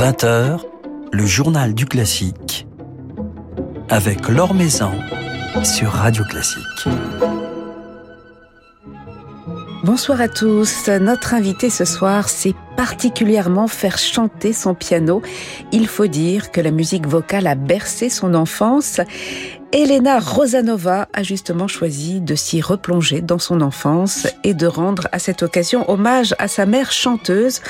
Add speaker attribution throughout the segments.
Speaker 1: 20h, le journal du classique avec Laure Maison sur Radio Classique.
Speaker 2: Bonsoir à tous. Notre invité ce soir sait particulièrement faire chanter son piano. Il faut dire que la musique vocale a bercé son enfance. Elena Rosanova a justement choisi de s'y replonger dans son enfance et de rendre à cette occasion hommage à sa mère chanteuse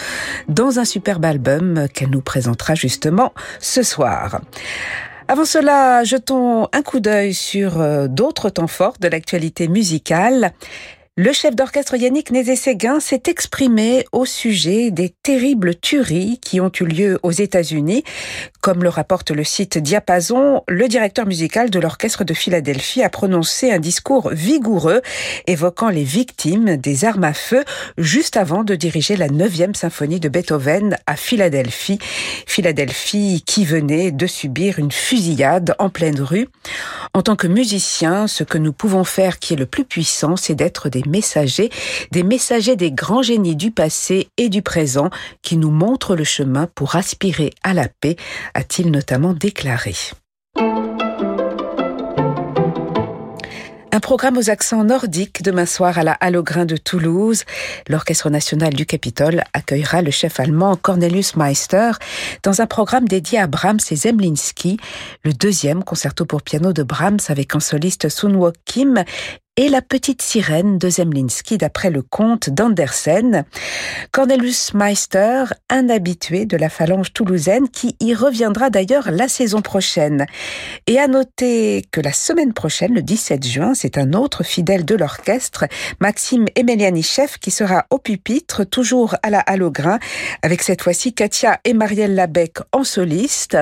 Speaker 2: dans un superbe album qu'elle nous présentera justement ce soir. Avant cela, jetons un coup d'œil sur euh, d'autres temps forts de l'actualité musicale. Le chef d'orchestre Yannick Nézé-Séguin s'est exprimé au sujet des terribles tueries qui ont eu lieu aux États-Unis. Comme le rapporte le site Diapason, le directeur musical de l'orchestre de Philadelphie a prononcé un discours vigoureux évoquant les victimes des armes à feu juste avant de diriger la 9e symphonie de Beethoven à Philadelphie. Philadelphie qui venait de subir une fusillade en pleine rue. En tant que musicien, ce que nous pouvons faire qui est le plus puissant, c'est d'être des messagers, des messagers des grands génies du passé et du présent qui nous montrent le chemin pour aspirer à la paix, a-t-il notamment déclaré. Un programme aux accents nordiques demain soir à la Halle de Toulouse. L'Orchestre national du Capitole accueillera le chef allemand Cornelius Meister dans un programme dédié à Brahms et Zemlinsky, le deuxième concerto pour piano de Brahms avec un soliste Sunwook Kim et La petite sirène de Zemlinsky d'après le conte d'Andersen. Cornelius Meister, un habitué de la phalange toulousaine qui y reviendra d'ailleurs la saison prochaine. Et à noter que la semaine prochaine, le 17 juin, c'est un autre fidèle de l'orchestre, Maxime Emeliani-Chef, qui sera au pupitre, toujours à la Halograin, avec cette fois-ci Katia et Marielle Labec en soliste.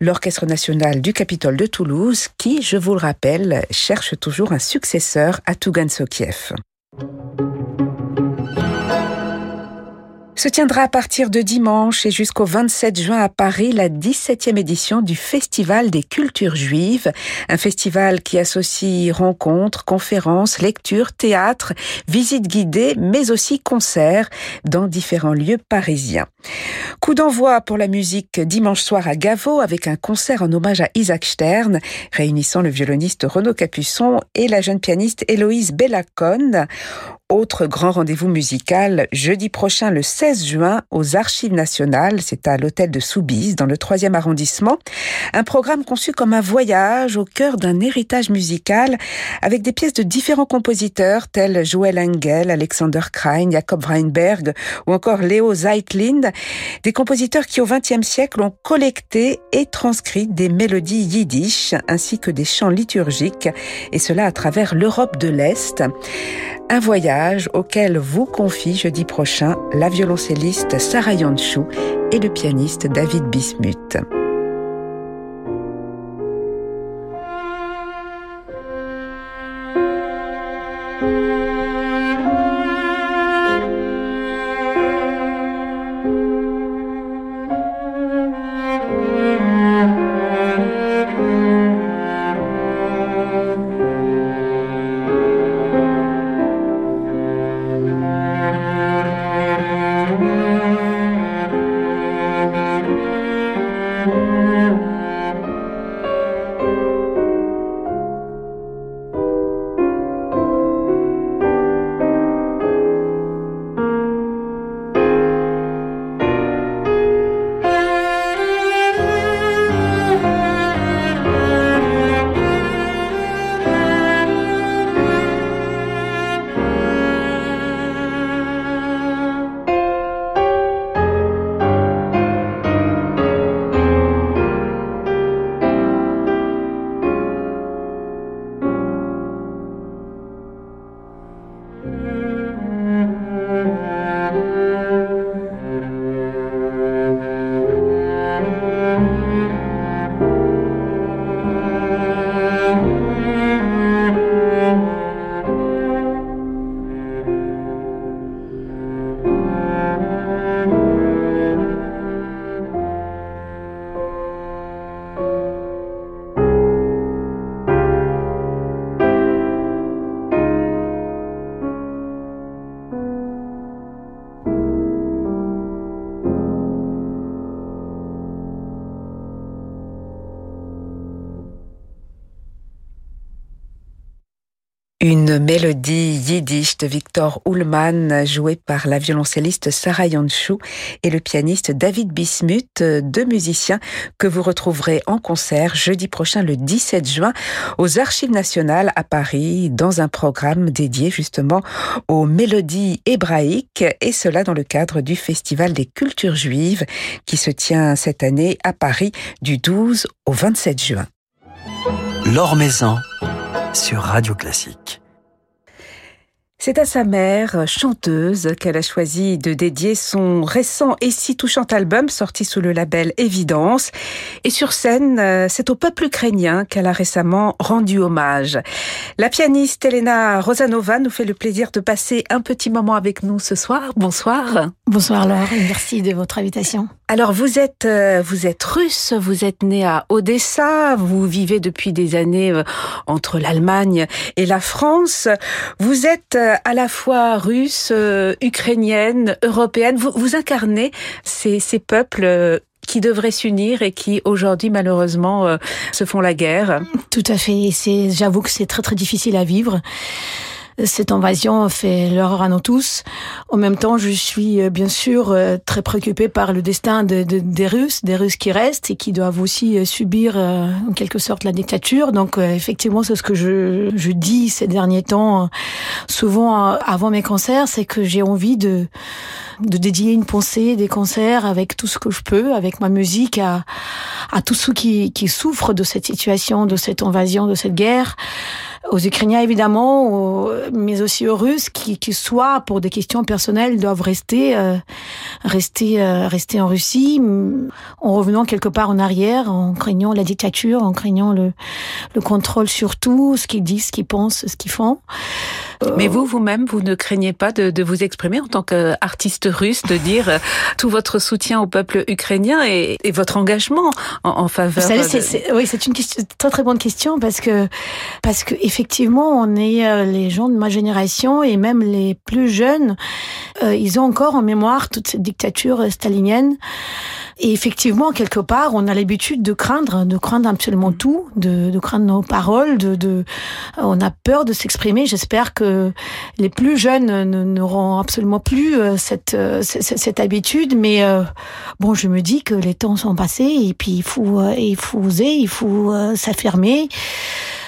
Speaker 2: L'Orchestre national du Capitole de Toulouse, qui, je vous le rappelle, cherche toujours un successeur à Tougan Sokiev. Se tiendra à partir de dimanche et jusqu'au 27 juin à Paris la 17e édition du Festival des cultures juives, un festival qui associe rencontres, conférences, lectures, théâtres, visites guidées, mais aussi concerts dans différents lieux parisiens. Coup d'envoi pour la musique dimanche soir à Gavo avec un concert en hommage à Isaac Stern, réunissant le violoniste Renaud Capuçon et la jeune pianiste Héloïse Bellacone. Autre grand rendez-vous musical, jeudi prochain le 16 juin aux Archives nationales, c'est à l'hôtel de Soubise dans le 3e arrondissement. Un programme conçu comme un voyage au cœur d'un héritage musical avec des pièces de différents compositeurs tels Joel Engel, Alexander Krein, Jacob Weinberg ou encore Léo Zeitlin, des compositeurs qui au XXe siècle ont collecté et transcrit des mélodies yiddish ainsi que des chants liturgiques et cela à travers l'Europe de l'Est. Un voyage auquel vous confie jeudi prochain la violoncelliste Sarah Yanchou et le pianiste David Bismuth. Une mélodie yiddish de Victor Ullmann, jouée par la violoncelliste Sarah Yanchou et le pianiste David Bismuth, deux musiciens que vous retrouverez en concert jeudi prochain le 17 juin aux Archives nationales à Paris dans un programme dédié justement aux mélodies hébraïques et cela dans le cadre du Festival des cultures juives qui se tient cette année à Paris du 12 au 27 juin.
Speaker 1: Sur Radio Classique.
Speaker 2: C'est à sa mère, chanteuse, qu'elle a choisi de dédier son récent et si touchant album sorti sous le label Évidence. Et sur scène, euh, c'est au peuple ukrainien qu'elle a récemment rendu hommage. La pianiste Elena Rosanova nous fait le plaisir de passer un petit moment avec nous ce soir. Bonsoir.
Speaker 3: Bonsoir Laure, merci de votre invitation.
Speaker 2: Alors vous êtes euh, vous êtes russe, vous êtes né à Odessa, vous vivez depuis des années euh, entre l'Allemagne et la France. Vous êtes à la fois russe, ukrainienne, européenne. Vous, vous incarnez ces, ces peuples qui devraient s'unir et qui aujourd'hui malheureusement se font la guerre.
Speaker 3: Tout à fait. C'est, j'avoue que c'est très très difficile à vivre. Cette invasion fait l'horreur à nous tous. En même temps, je suis bien sûr très préoccupée par le destin de, de, des Russes, des Russes qui restent et qui doivent aussi subir en quelque sorte la dictature. Donc effectivement, c'est ce que je, je dis ces derniers temps, souvent avant mes concerts, c'est que j'ai envie de de dédier une pensée, des concerts avec tout ce que je peux, avec ma musique, à, à tous ceux qui, qui souffrent de cette situation, de cette invasion, de cette guerre aux Ukrainiens évidemment, mais aussi aux Russes qui, qui soit pour des questions personnelles doivent rester, euh, rester, euh, rester en Russie, en revenant quelque part en arrière, en craignant la dictature, en craignant le, le contrôle sur tout, ce qu'ils disent, ce qu'ils pensent, ce qu'ils font.
Speaker 2: Mais vous, vous-même, vous ne craignez pas de, de vous exprimer en tant qu'artiste russe, de dire euh, tout votre soutien au peuple ukrainien et, et votre engagement en, en faveur.
Speaker 3: Vous savez, c'est, oui, c'est une question, très très bonne question parce que parce que effectivement, on est les gens de ma génération et même les plus jeunes, euh, ils ont encore en mémoire toute cette dictature stalinienne. Et effectivement, quelque part, on a l'habitude de craindre, de craindre absolument tout, de, de craindre nos paroles, de, de, on a peur de s'exprimer. J'espère que les plus jeunes n'auront absolument plus cette, cette, cette habitude. Mais euh, bon, je me dis que les temps sont passés et puis il faut, il faut oser, il faut s'affirmer.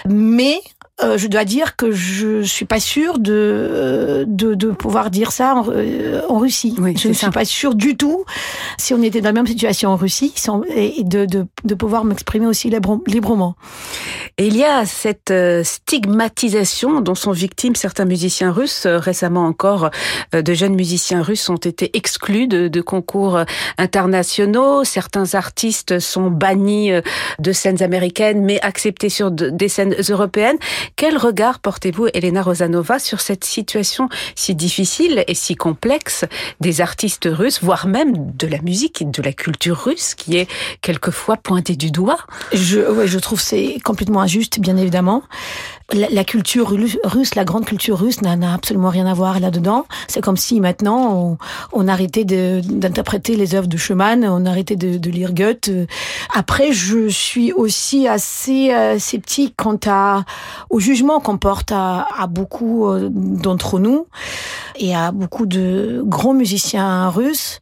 Speaker 3: Mais euh, je dois dire que je suis pas sûre de, de, de pouvoir dire ça en, en Russie.
Speaker 2: Oui,
Speaker 3: je ne suis pas sûre du tout, si on était dans la même situation en Russie, sans, et de, de, de pouvoir m'exprimer aussi libre, librement.
Speaker 2: Et il y a cette stigmatisation dont sont victimes certains musiciens russes. Récemment encore, de jeunes musiciens russes ont été exclus de, de concours internationaux. Certains artistes sont bannis de scènes américaines, mais acceptés sur des scènes européennes. Quel regard portez-vous, Elena Rosanova, sur cette situation si difficile et si complexe des artistes russes, voire même de la musique et de la culture russe qui est quelquefois pointée du doigt?
Speaker 3: Je, ouais, je trouve c'est complètement injuste, bien évidemment. La, culture russe, la grande culture russe n'a absolument rien à voir là-dedans. C'est comme si maintenant on, arrêtait d'interpréter les œuvres de Schumann, on arrêtait de, de, lire Goethe. Après, je suis aussi assez euh, sceptique quant à, au jugement qu'on porte à, à beaucoup d'entre nous et à beaucoup de grands musiciens russes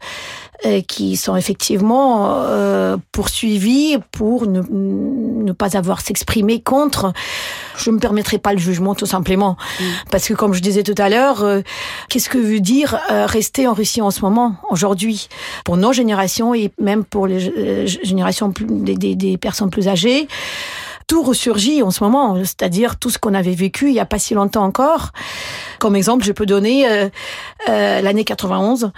Speaker 3: qui sont effectivement euh, poursuivis pour ne, ne pas avoir s'exprimer contre. Je ne me permettrai pas le jugement tout simplement. Mm. Parce que comme je disais tout à l'heure, euh, qu'est-ce que veut dire euh, rester en Russie en ce moment, aujourd'hui, pour nos générations et même pour les générations plus, des, des, des personnes plus âgées tout ressurgit en ce moment, c'est-à-dire tout ce qu'on avait vécu il n'y a pas si longtemps encore. Comme exemple, je peux donner euh, euh, l'année 91,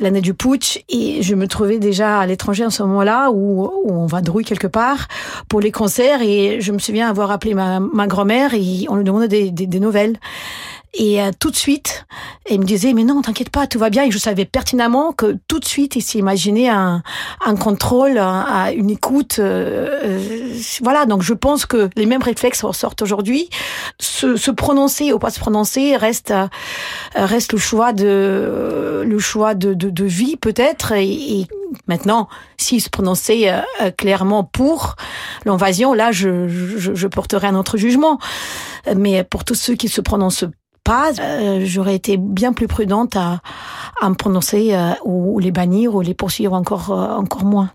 Speaker 3: l'année du putsch, et je me trouvais déjà à l'étranger en ce moment-là, où, où, on va drouiller quelque part pour les concerts, et je me souviens avoir appelé ma, ma grand-mère et on lui demandait des, des, des nouvelles. Et euh, tout de suite, elle me disait, mais non, t'inquiète pas, tout va bien. Et je savais pertinemment que tout de suite, il s'imaginait un, un contrôle, un, une écoute. Euh, euh, voilà, donc je pense que les mêmes réflexes ressortent aujourd'hui. Se, se, prononcer ou pas se prononcer reste, reste le choix de, le choix de, de, de vie peut-être. Et, et Maintenant, s'il se prononçait euh, clairement pour l'invasion, là, je, je, je, porterai un autre jugement. Mais pour tous ceux qui se prononcent pas, euh, j'aurais été bien plus prudente à, à me prononcer euh, ou, ou, les bannir ou les poursuivre encore, encore moins.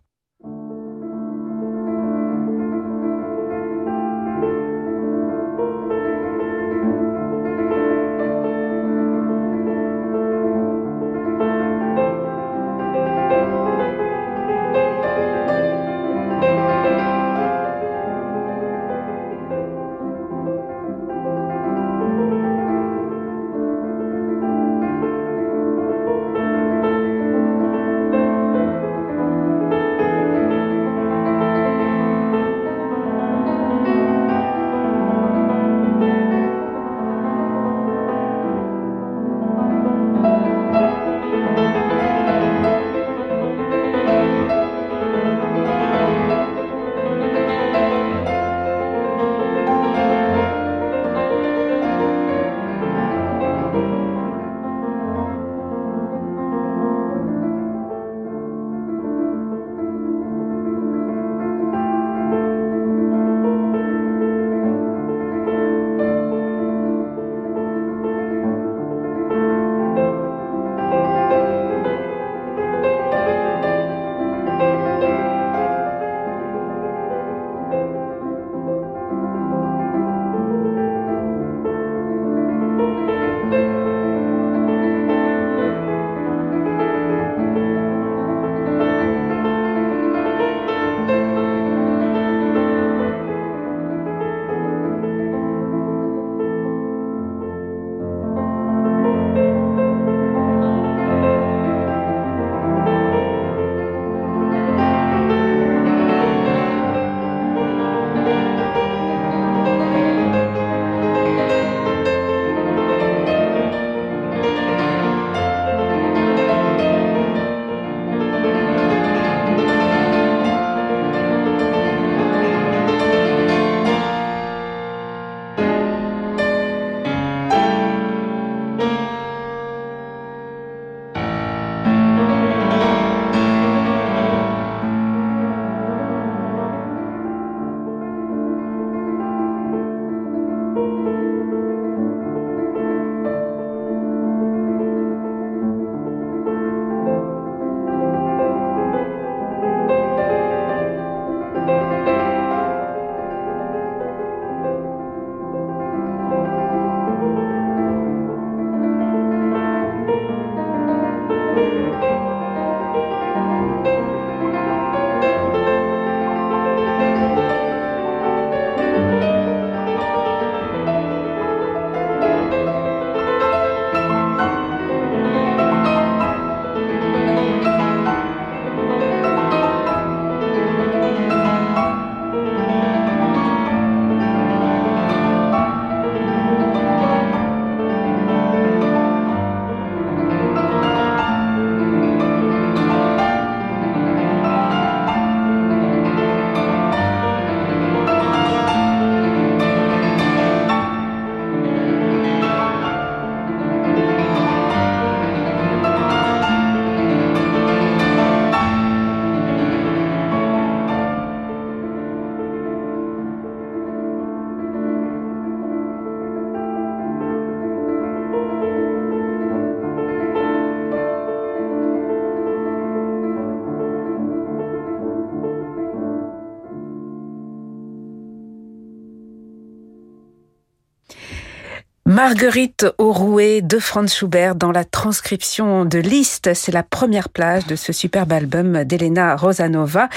Speaker 2: Marguerite Aurouet de Franz Schubert dans la transcription de Liszt. C'est la première plage de ce superbe album d'Elena Rosanova,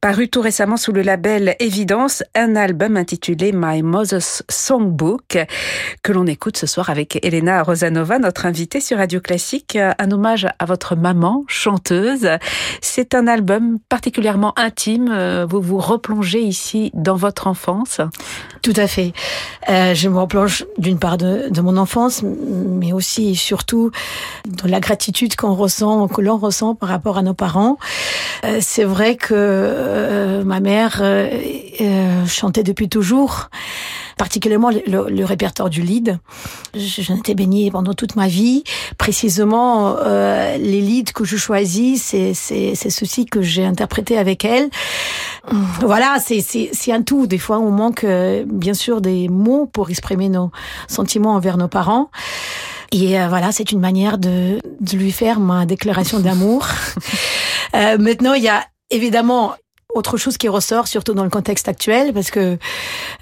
Speaker 2: paru tout récemment sous le label Évidence, un album intitulé My Mother's Songbook, que l'on écoute ce soir avec Elena Rosanova, notre invitée sur Radio Classique. Un hommage à votre maman, chanteuse. C'est un album particulièrement intime. Vous vous replongez ici dans votre enfance?
Speaker 3: Tout à fait. Euh, je me replonge d'une part de, de, mon enfance, mais aussi et surtout de la gratitude qu'on ressent, que l'on ressent par rapport à nos parents. Euh, c'est vrai que euh, ma mère euh, chantait depuis toujours particulièrement le, répertoire du lead. J'en étais baignée pendant toute ma vie. Précisément, euh, les leads que je choisis, c'est c'est ceci que j'ai interprété avec elle. Voilà, c'est c'est un tout. Des fois, on manque euh, bien sûr des mots pour exprimer nos sentiments envers nos parents. Et euh, voilà, c'est une manière de, de lui faire ma déclaration d'amour. euh, maintenant, il y a évidemment autre chose qui ressort, surtout dans le contexte actuel, parce que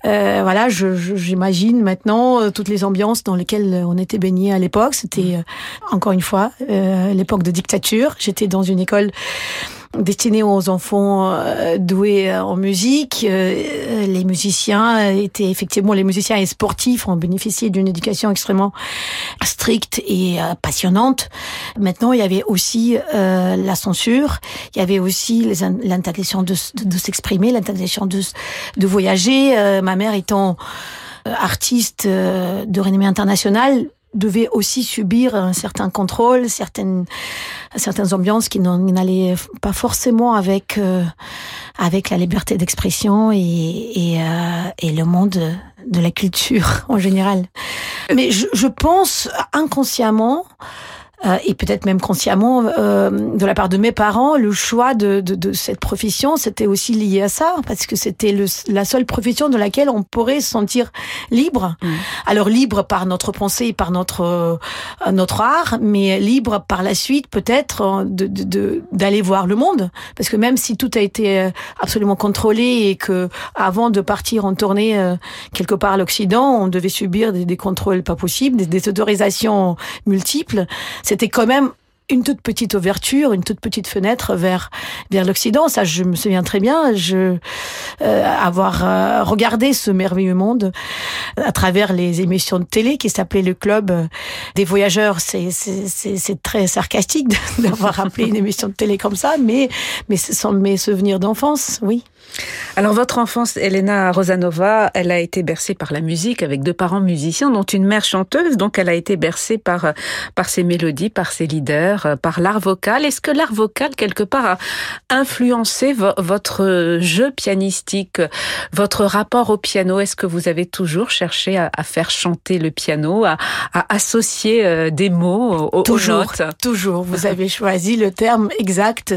Speaker 3: euh, voilà, j'imagine maintenant euh, toutes les ambiances dans lesquelles on était baigné à l'époque. C'était euh, encore une fois l'époque de dictature. J'étais dans une école destiné aux enfants euh, doués euh, en musique. Euh, les musiciens étaient effectivement les musiciens et sportifs ont bénéficié d'une éducation extrêmement stricte et passionnante. Maintenant, il y avait aussi la censure, il y avait aussi l'interdiction de, s'exprimer, l'interdiction de, de voyager. ma mère étant artiste de renommée internationale, devait aussi subir un certain contrôle, certaines certaines ambiances qui n'allaient pas forcément avec euh, avec la liberté d'expression et et, euh, et, le monde de la culture en général. Mais je, je pense inconsciemment euh, et peut-être même consciemment euh, de la part de mes parents, le choix de, de, de cette profession, c'était aussi lié à ça, parce que c'était la seule profession de laquelle on pourrait se sentir libre. Mmh. Alors libre par notre pensée, par notre euh, notre art, mais libre par la suite peut-être de d'aller voir le monde, parce que même si tout a été absolument contrôlé et que avant de partir en tournée quelque part à l'Occident, on devait subir des, des contrôles pas possibles, des, des autorisations multiples c'était quand même une toute petite ouverture, une toute petite fenêtre vers vers l'Occident. Ça, je me souviens très bien. Je euh, avoir euh, regardé ce merveilleux monde à travers les émissions de télé qui s'appelait le club des voyageurs. C'est c'est c'est très sarcastique d'avoir appelé une émission de télé comme ça, mais mais ce sont mes souvenirs d'enfance, oui.
Speaker 2: Alors votre enfance, Elena Rosanova, elle a été bercée par la musique avec deux parents musiciens, dont une mère chanteuse, donc elle a été bercée par par ses mélodies, par ses leaders, par l'art vocal. Est-ce que l'art vocal quelque part a influencé votre jeu pianistique, votre rapport au piano? Est-ce que vous avez toujours cherché à, faire chanter le piano, à, associer euh, des mots aux,
Speaker 3: toujours,
Speaker 2: notes?
Speaker 3: Toujours. Vous avez choisi le terme exact.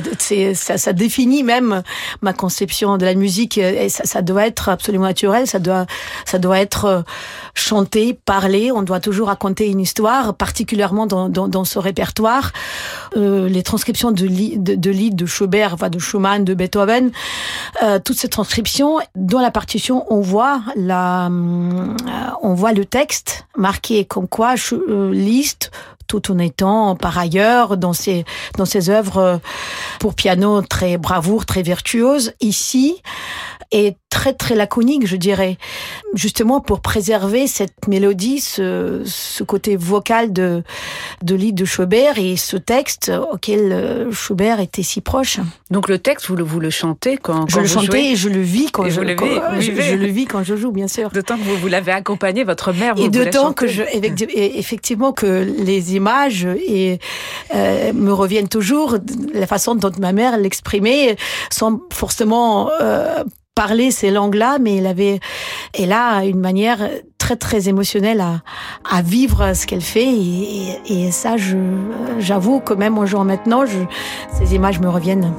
Speaker 3: Ça définit même ma conception de la musique, et ça, doit être absolument naturel, ça doit, ça doit être euh, chanté, parlé, on doit toujours raconter une histoire, particulièrement dans, dans, ce répertoire. Euh, les transcriptions de, de, de Lied de Schubert, de Schumann, de Beethoven, euh, toutes ces transcriptions, dans la partition, on voit la, euh, on voit le texte marqué comme quoi euh, Liszt tout en étant par ailleurs dans ses dans ses œuvres pour piano très bravoure, très virtuose. Ici, est très très laconique, je dirais, justement pour préserver cette mélodie, ce, ce côté vocal de de l'île de Schubert et ce texte auquel euh, Schubert était si proche.
Speaker 2: Donc le texte, vous le, vous le chantez quand, quand
Speaker 3: je
Speaker 2: le
Speaker 3: chantais et je le vis quand, je, le quand je, je, le vis quand je joue, bien sûr.
Speaker 2: D'autant que vous, vous l'avez accompagné, votre mère. Vous,
Speaker 3: et d'autant que je, effectivement, que les images et euh, me reviennent toujours, la façon dont ma mère l'exprimait, sans forcément euh, parler ces langues-là, mais elle avait, elle a une manière très très émotionnelle à, à vivre ce qu'elle fait et, et, et ça, j'avoue que même en jouant maintenant, je, ces images me reviennent.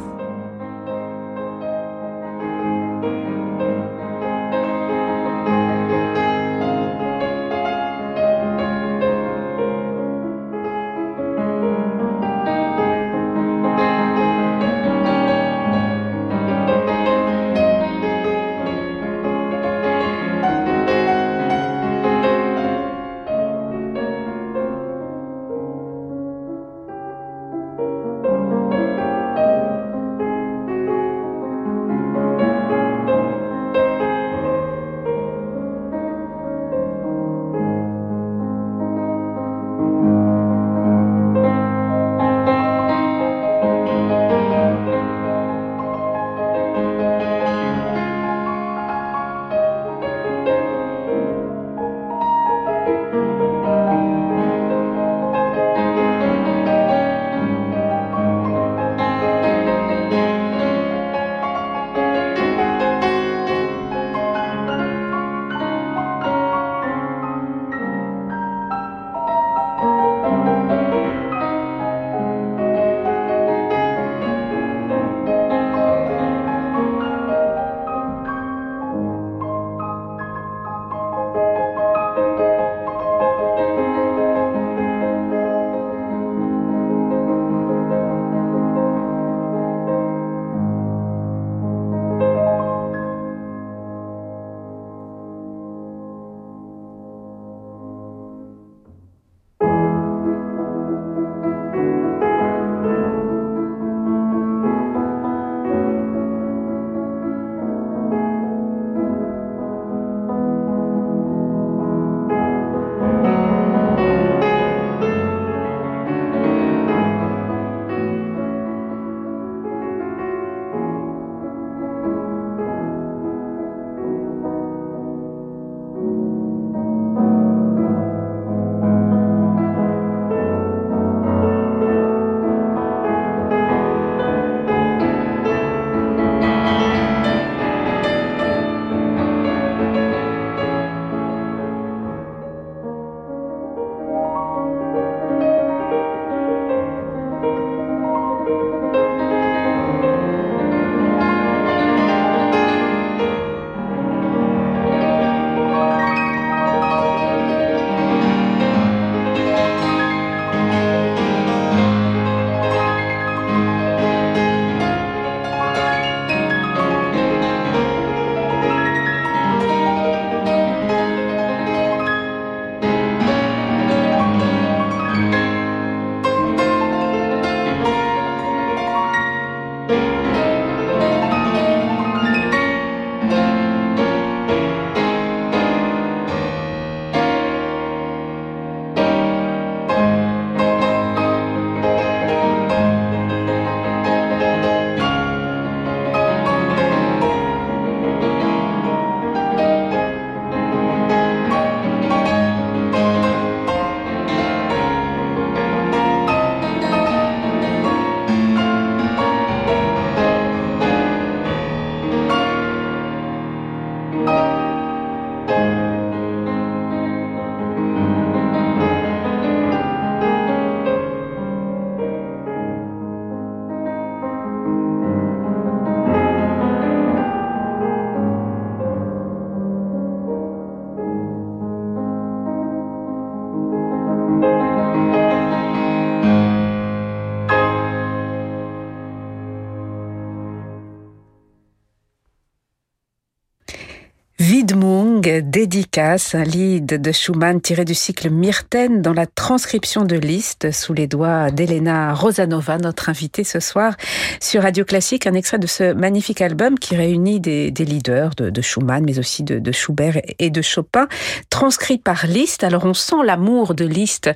Speaker 2: Dédicace, un lead de Schumann tiré du cycle Myrten dans la transcription de Liszt sous les doigts d'Elena Rosanova, notre invitée ce soir sur Radio Classique. Un extrait de ce magnifique album qui réunit des, leaders de, Schumann, mais aussi de, Schubert et de Chopin, transcrit par Liszt. Alors on sent l'amour de Liszt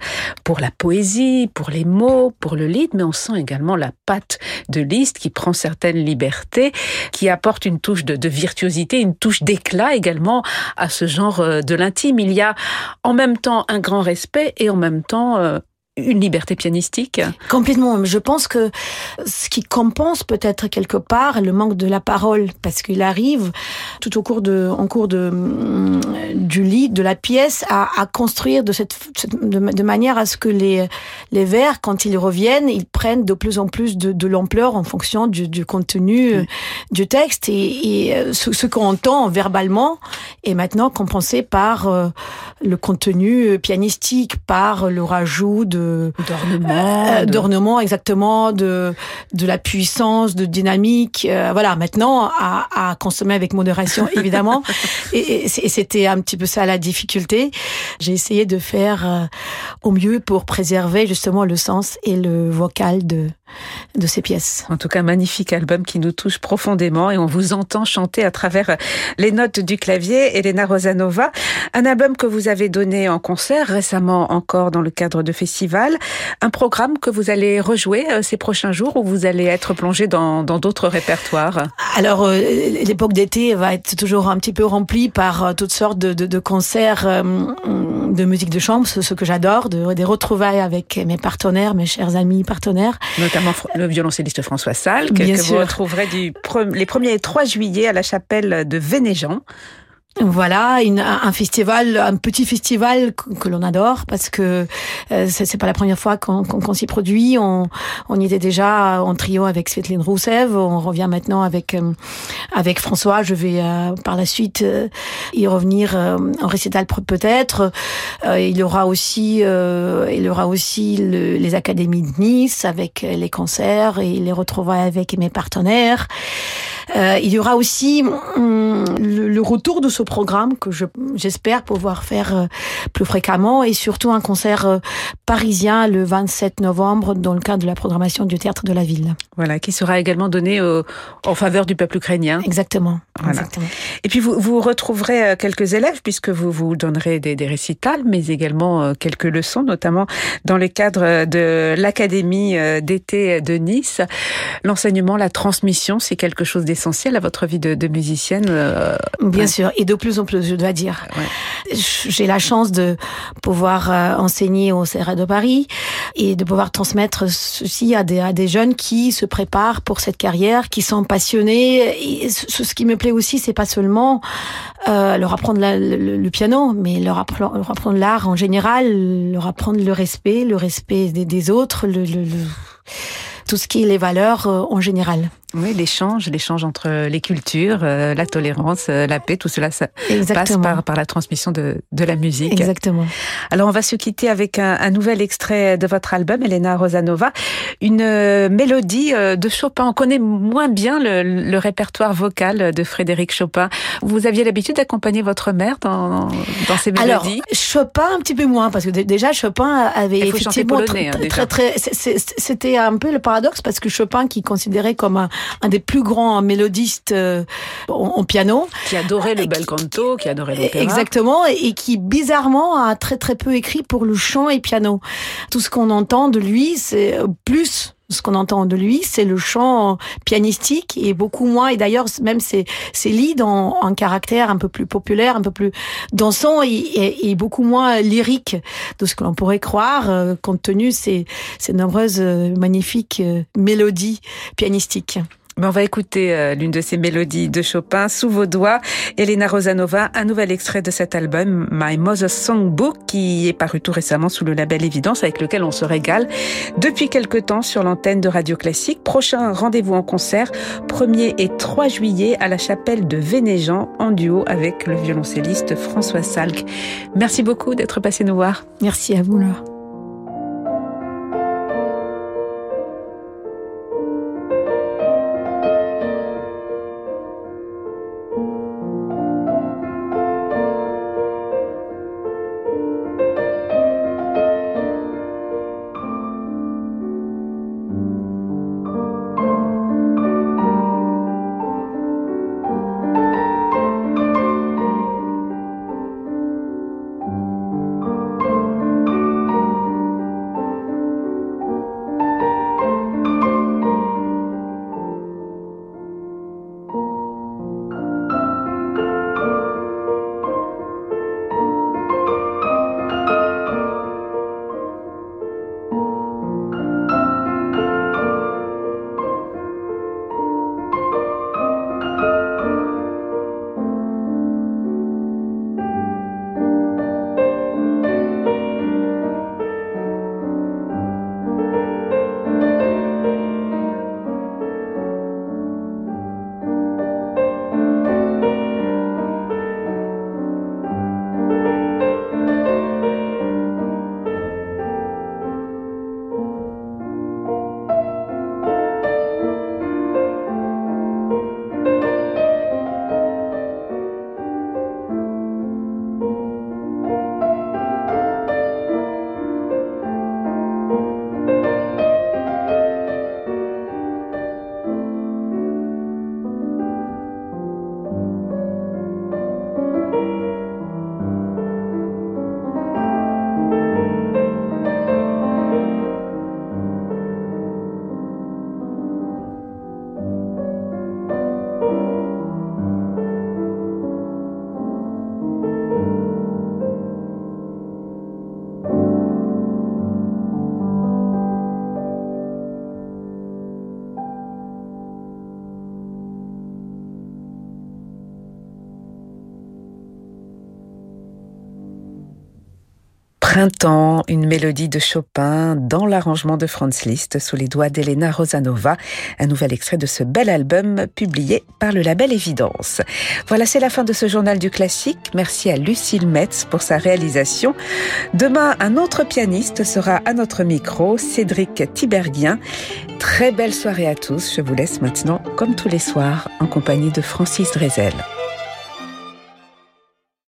Speaker 2: pour la poésie, pour les mots, pour le lead, mais on sent également la patte de Liszt qui prend certaines libertés, qui apporte une touche de virtuosité, une touche d'éclat également à ce genre euh, de l'intime. Il y a en même temps un grand respect et en même temps euh, une liberté pianistique.
Speaker 3: Complètement. Je pense que ce qui compense peut-être quelque part le manque de la parole, parce qu'il arrive tout au cours de, en cours de, mm, du lit, de la pièce, à, à construire de cette, de, manière à ce que les, les vers, quand ils reviennent, ils prennent de plus en plus de, de l'ampleur en fonction du, du contenu euh, du texte. Et, et euh, ce, ce qu'on entend verbalement est maintenant compensé par euh, le contenu pianistique, par le rajout de
Speaker 2: d'ornement,
Speaker 3: euh, d'ornement exactement, de de la puissance, de dynamique. Euh, voilà, maintenant à, à, consommer avec modération évidemment. et, et c'était un petit peu ça la difficulté. J'ai essayé de faire euh, au mieux pour préserver justement le sens et le vocal de de ces pièces.
Speaker 2: En tout cas, magnifique album qui nous touche profondément et on vous entend chanter à travers les notes du clavier. Elena Rosanova, un album que vous avez donné en concert récemment encore dans le cadre de festivals, un programme que vous allez rejouer euh, ces prochains jours où vous allez être plongé dans d'autres répertoires?
Speaker 3: Alors, euh, l'époque d'été va être toujours un petit peu remplie par euh, toutes sortes de, de, de concerts de musique de chambre, ce que j'adore, de, des retrouvailles avec mes partenaires, mes chers amis partenaires
Speaker 2: le violoncelliste François Salk, que vous retrouverez du les 1er et 3 juillet à la chapelle de Vénéjean.
Speaker 3: Voilà, une, un festival, un petit festival que, l'on adore parce que euh, c'est pas la première fois qu'on s'y produit. On, on y était déjà en trio avec Svetlin Roussev. On revient maintenant avec euh, avec François. Je vais euh, par la suite euh, y revenir en récital peut-être. il y aura aussi il y aura aussi les académies de Nice avec les concerts et les retrouvailles avec mes partenaires. Euh, il y aura aussi hum, le, retour de ce programme que j'espère pouvoir faire euh, plus fréquemment et surtout un concert euh, parisien le 27 novembre dans le cadre de la programmation du théâtre de la ville.
Speaker 2: Voilà, qui sera également donné en faveur du peuple ukrainien.
Speaker 3: Exactement.
Speaker 2: Et puis vous, vous retrouverez quelques élèves puisque vous vous donnerez des, des récitals, mais également quelques leçons, notamment dans le cadre de l'académie d'été de Nice. L'enseignement, la transmission, c'est quelque chose des essentiel à votre vie de, de musicienne. Euh,
Speaker 3: Bien sûr, et de plus en plus, je dois dire. J'ai la chance de pouvoir euh, enseigner au CRA de Paris et de pouvoir transmettre ceci à des, à des jeunes qui se préparent pour cette carrière, qui sont passionnés. Et ce, ce qui me plaît aussi, c'est pas seulement euh, leur apprendre la, le, piano, mais leur apprendre, leur apprendre l'art en général, leur apprendre le respect, le respect des, des autres, le, le, le tout ce qui est les valeurs euh, en général.
Speaker 2: Oui, l'échange, l'échange entre les cultures, euh, la tolérance, euh, la paix, tout cela ça passe par, par la transmission de, de la musique.
Speaker 3: Exactement.
Speaker 2: Alors on va se quitter avec un, un nouvel extrait de votre album, Elena Rosanova, une euh, mélodie de Chopin. On connaît moins bien le, le répertoire vocal de Frédéric Chopin. Vous aviez l'habitude d'accompagner votre mère dans, dans ces mélodies?
Speaker 3: Alors Chopin un petit peu moins, parce que déjà Chopin avait
Speaker 2: effectivement polonais,
Speaker 3: très, hein, très, très, c'était un peu le paradoxe parce que Chopin qui considérait comme un, un des plus grands mélodistes euh, en, piano.
Speaker 2: Qui adorait le bel canto, qui adorait l'opéra.
Speaker 3: Exactement, et qui bizarrement a très très peu écrit pour le chant et piano. Tout ce qu'on entend de lui, c'est plus ce qu'on entend de lui, c'est le chant pianistique et beaucoup moins, et d'ailleurs même ses, ses leads en, en, caractère un peu plus populaire, un peu plus dansant et, beaucoup moins lyrique de ce que l'on pourrait croire, euh, compte tenu ces, ces nombreuses euh, magnifiques euh, mélodies pianistiques.
Speaker 2: On va écouter euh, l'une de ces mélodies de Chopin, Sous vos doigts, Elena Rosanova, un nouvel extrait de cet album, My Mother's Songbook, qui est paru tout récemment sous le label Évidence, avec lequel on se régale depuis quelque temps sur l'antenne de Radio Classique. Prochain rendez-vous en concert, 1er et 3 juillet à la chapelle de Vénéjean, en duo avec le violoncelliste François Salk. Merci beaucoup d'être passé nous voir.
Speaker 3: Merci à vous, Laure.
Speaker 2: Une mélodie de Chopin dans l'arrangement de Franz Liszt sous les doigts d'Elena Rosanova, un nouvel extrait de ce bel album publié par le label Évidence. Voilà, c'est la fin de ce journal du classique. Merci à Lucille Metz pour sa réalisation. Demain, un autre pianiste sera à notre micro, Cédric Tiberghien. Très belle soirée à tous. Je vous laisse maintenant, comme tous les soirs, en compagnie de Francis Drezel.